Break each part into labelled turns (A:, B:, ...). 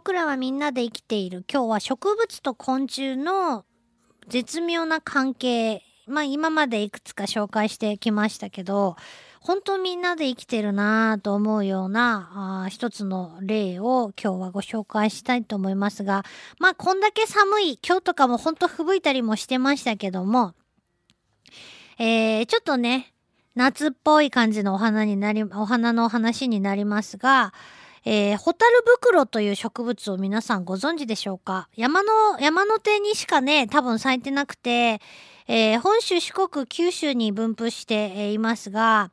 A: 僕らはみんなで生きている。今日は植物と昆虫の絶妙な関係。まあ今までいくつか紹介してきましたけど、本当みんなで生きてるなぁと思うようなあ一つの例を今日はご紹介したいと思いますが、まあこんだけ寒い、今日とかも本当吹雪いたりもしてましたけども、えー、ちょっとね、夏っぽい感じのお花になり、お花のお話になりますが、えー、ホタル袋という植物を皆さんご存知でしょうか？山の、山の手にしかね、多分咲いてなくて、えー、本州、四国、九州に分布していますが、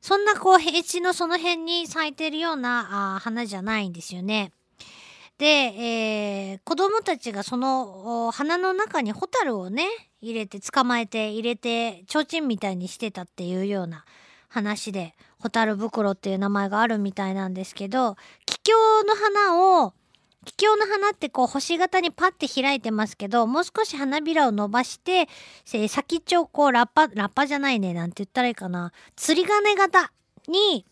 A: そんなこう平地のその辺に咲いてるようなあ花じゃないんですよね。で、えー、子供たちがその花の中にホタルをね、入れて捕まえて入れて提灯みたいにしてたっていうような話で、ホタル袋っていう名前があるみたいなんですけど、桔梗の花を、桔梗の花ってこう星型にパッて開いてますけど、もう少し花びらを伸ばして、先っちょをこうラッパ、ラッパじゃないね、なんて言ったらいいかな。釣り鐘型に、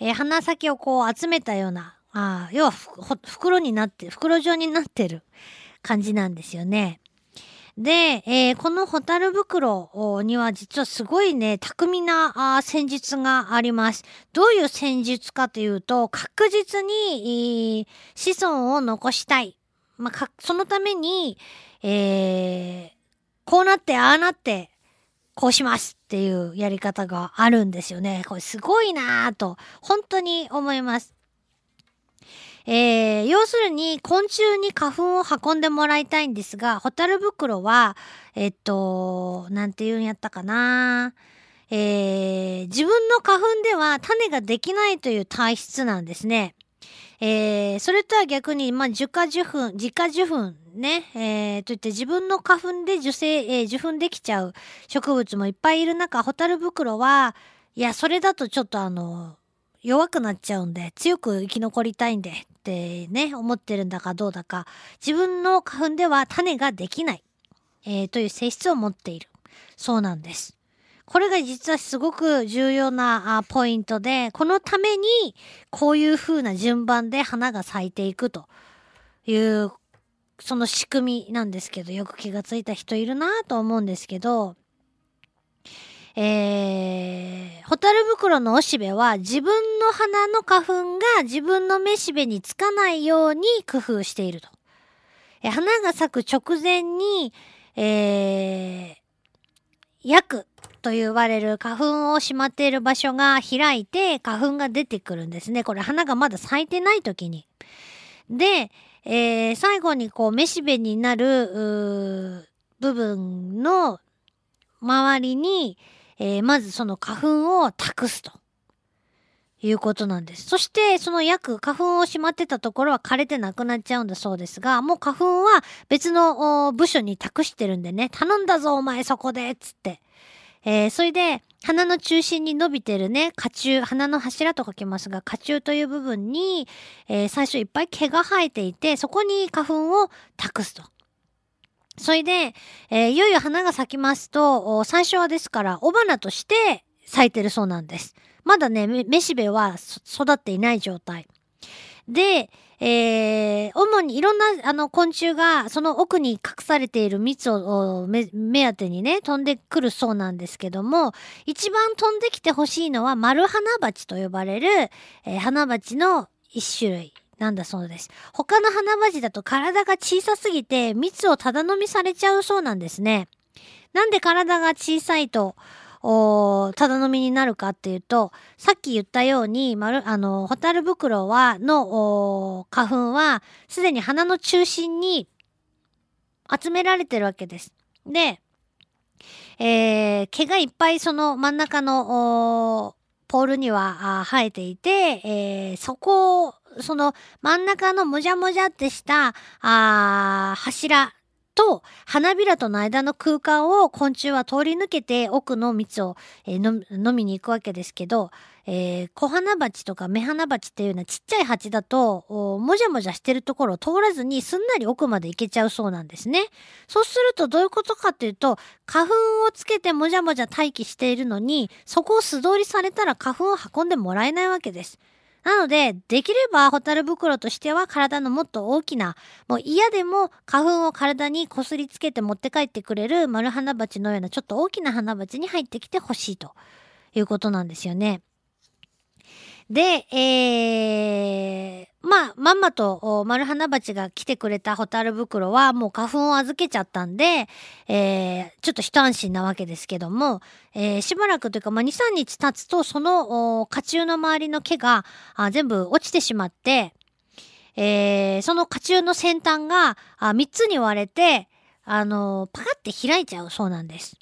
A: えー、花先をこう集めたような、あ要は袋になって、袋状になってる感じなんですよね。で、えー、このホタル袋には実はすごいね、巧みな戦術があります。どういう戦術かというと、確実に、子孫を残したい。まあ、そのために、えー、こうなってああなって、こうしますっていうやり方があるんですよね。これすごいなぁと、本当に思います。えー、要するに昆虫に花粉を運んでもらいたいんですが、ホタル袋は、えっと、なんて言うんやったかなえー、自分の花粉では種ができないという体質なんですね。えー、それとは逆に、まあ、受花受粉、自家受粉ね、えー、といって自分の花粉で受精、えー、受粉できちゃう植物もいっぱいいる中、ホタル袋は、いや、それだとちょっとあの、弱くなっちゃうんで、強く生き残りたいんで、ってね、思ってるんだかどうだか、自分の花粉では種ができない、えー、という性質を持っている。そうなんです。これが実はすごく重要なポイントで、このためにこういう風な順番で花が咲いていくという、その仕組みなんですけど、よく気がついた人いるなと思うんですけど、えー、タル袋のおしべは自分の花の花粉が自分のめしべにつかないように工夫していると。え、花が咲く直前に、えー、薬と言われる花粉をしまっている場所が開いて花粉が出てくるんですね。これ花がまだ咲いてない時に。で、えー、最後にこう、めしべになる、部分の周りに、えー、まずその花粉を託すと。いうことなんです。そして、その約花粉をしまってたところは枯れてなくなっちゃうんだそうですが、もう花粉は別の部署に託してるんでね、頼んだぞお前そこでつって。えー、それで、花の中心に伸びてるね、花柱、花の柱と書きますが、花柱という部分に、えー、最初いっぱい毛が生えていて、そこに花粉を託すと。それで、えー、いよいよ花が咲きますと、最初はですから、雄花として咲いてるそうなんです。まだね、めしべは育っていない状態。で、えー、主にいろんなあの昆虫がその奥に隠されている蜜を目当てにね、飛んでくるそうなんですけども、一番飛んできてほしいのは丸花鉢と呼ばれる、えー、花鉢の一種類。なんだそうです。他の花鉢だと体が小さすぎて蜜をただ飲みされちゃうそうなんですね。なんで体が小さいと、おただ飲みになるかっていうと、さっき言ったように、まる、あの、ホタル袋は、の、花粉は、すでに花の中心に集められてるわけです。で、えー、毛がいっぱいその真ん中の、ポールには生えていて、えー、そこをその真ん中のもじゃもじゃってした、あ柱と花びらとの間の空間を昆虫は通り抜けて奥の蜜を、えー、飲みに行くわけですけど、えー、小花鉢とか目花鉢っていうのはちっちゃい鉢だともじゃもじゃしてるところを通らずにすんなり奥まで行けちゃうそうなんですね。そうするとどういうことかっていうと花粉をつけてもじゃもじゃ待機しているのにそこを素通りされたら花粉を運んでもらえないわけです。なので、できればホタル袋としては体のもっと大きな、もう嫌でも花粉を体にこすりつけて持って帰ってくれる丸花鉢のようなちょっと大きな花鉢に入ってきてほしいということなんですよね。で、えー、まあ、まんまと丸花鉢が来てくれたホタル袋はもう花粉を預けちゃったんで、えー、ちょっと一安心なわけですけども、えー、しばらくというか、まあ、2、3日経つと、その甲冑の周りの毛が全部落ちてしまって、えー、その甲冑の先端があ3つに割れて、あのパカって開いちゃうそうなんです。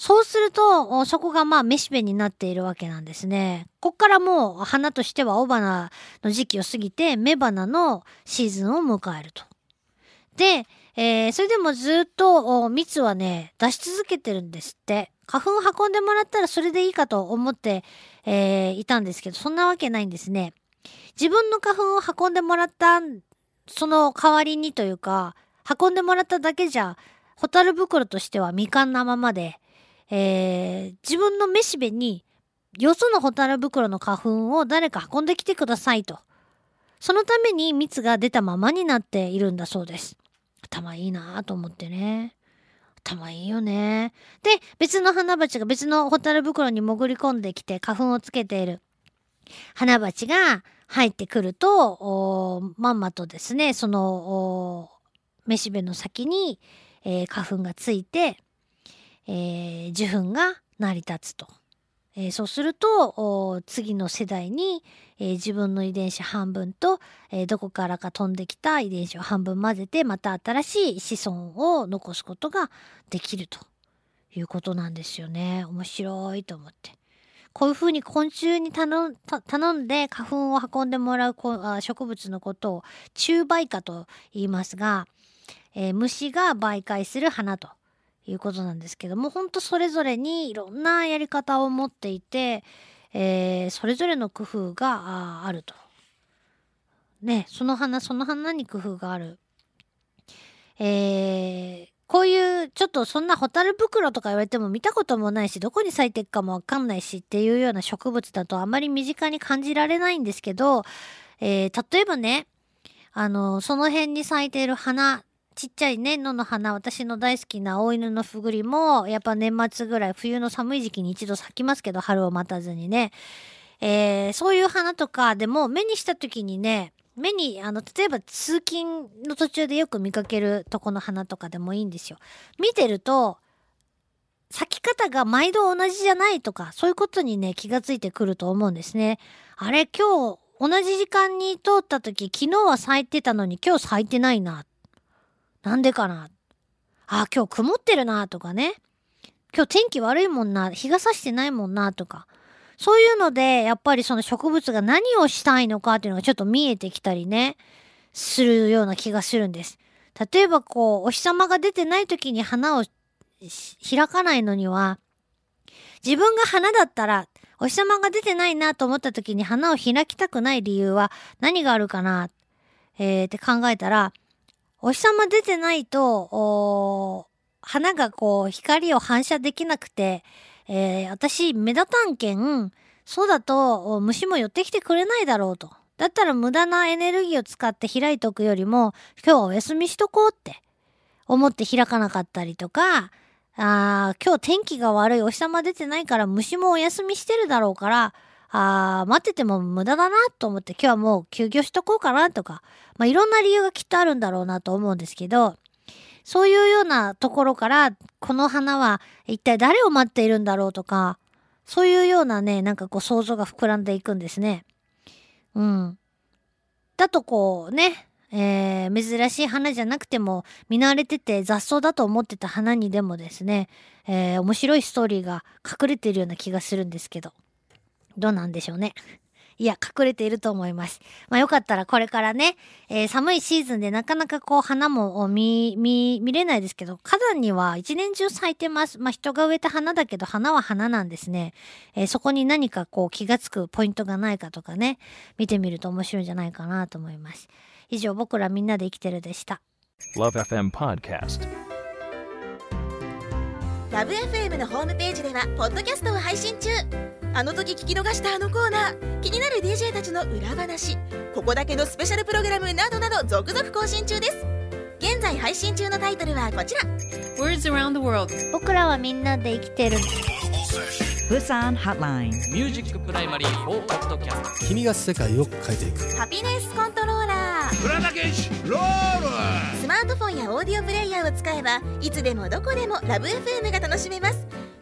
A: そうすると、そこがまあ、めしべになっているわけなんですね。こっからもう、花としては雄花の時期を過ぎて、雌花のシーズンを迎えると。で、えー、それでもずっと蜜はね、出し続けてるんですって。花粉を運んでもらったらそれでいいかと思って、えー、いたんですけど、そんなわけないんですね。自分の花粉を運んでもらった、その代わりにというか、運んでもらっただけじゃ、ホタル袋としては未完なままで、えー、自分のめしべによそのホタル袋の花粉を誰か運んできてくださいと。そのために蜜が出たままになっているんだそうです。頭いいなぁと思ってね。頭いいよね。で、別の花鉢が別のホタル袋に潜り込んできて花粉をつけている花鉢が入ってくると、まんまとですね、その、めしべの先に、えー、花粉がついて、えー、受粉が成り立つと。えー、そうすると次の世代に、えー、自分の遺伝子半分と、えー、どこからか飛んできた遺伝子を半分混ぜてまた新しい子孫を残すことができるということなんですよね。面白いと思って。こういうふうに昆虫に頼んで花粉を運んでもらう植物のことを虫媒花と言いますが、え、虫が媒介する花ということなんですけども本当それぞれにいろんなやり方を持っていて、えー、それぞれの工夫があると。ねその花その花に工夫がある。えー、こういうちょっとそんなホタル袋とか言われても見たこともないしどこに咲いていくかもわかんないしっていうような植物だとあまり身近に感じられないんですけど、えー、例えばねあのその辺に咲いている花ちっちゃいね、野の花、私の大好きな大犬のふぐりも、やっぱ年末ぐらい、冬の寒い時期に一度咲きますけど、春を待たずにね。えー、そういう花とかでも目にした時にね、目に、あの、例えば通勤の途中でよく見かけるとこの花とかでもいいんですよ。見てると、咲き方が毎度同じじゃないとか、そういうことにね、気がついてくると思うんですね。あれ、今日、同じ時間に通った時、昨日は咲いてたのに今日咲いてないな。なんでかなあ、今日曇ってるなとかね。今日天気悪いもんな、日が差してないもんなとか。そういうので、やっぱりその植物が何をしたいのかっていうのがちょっと見えてきたりね、するような気がするんです。例えばこう、お日様が出てない時に花を開かないのには、自分が花だったら、お日様が出てないなと思った時に花を開きたくない理由は何があるかな、えー、って考えたら、お日様出てないと、花がこう光を反射できなくて、えー、私目立たんけん、そうだと虫も寄ってきてくれないだろうと。だったら無駄なエネルギーを使って開いとくよりも、今日はお休みしとこうって思って開かなかったりとか、あ今日天気が悪い、お日様出てないから虫もお休みしてるだろうから、あ待ってても無駄だなと思って今日はもう休業しとこうかなとか、まあ、いろんな理由がきっとあるんだろうなと思うんですけど、そういうようなところから、この花は一体誰を待っているんだろうとか、そういうようなね、なんかこう想像が膨らんでいくんですね。うん。だとこうね、えー、珍しい花じゃなくても見慣れてて雑草だと思ってた花にでもですね、えー、面白いストーリーが隠れているような気がするんですけど。どうなんでしょうね。いや、隠れていると思います。まあよかったらこれからね、えー、寒いシーズンでなかなかこう花も見、見、見れないですけど、花壇には一年中咲いてます。まあ人が植えた花だけど花は花なんですね。えー、そこに何かこう気がつくポイントがないかとかね、見てみると面白いんじゃないかなと思います。以上、僕らみんなで生きてるでした。LoveFM Podcast
B: LoveFM のホームページではポッドキャストを配信中あの時聞き逃したあのコーナー。気になる DJ たちの裏話。ここだけのスペシャルプログラムなどなど続々更新中です。現在配信中のタイトルはこちら。
C: Words around the world.
A: 僕らはみんなで生きてる。
D: Busan Hotline.
E: ミュージックプライマリー4ポッドキャスト
F: 君が世界を変えていく。
B: ハピネスコントローラー。スマートフォンやオーディオプレイヤーを使えばいつでもどこでもラブ f m が楽しめます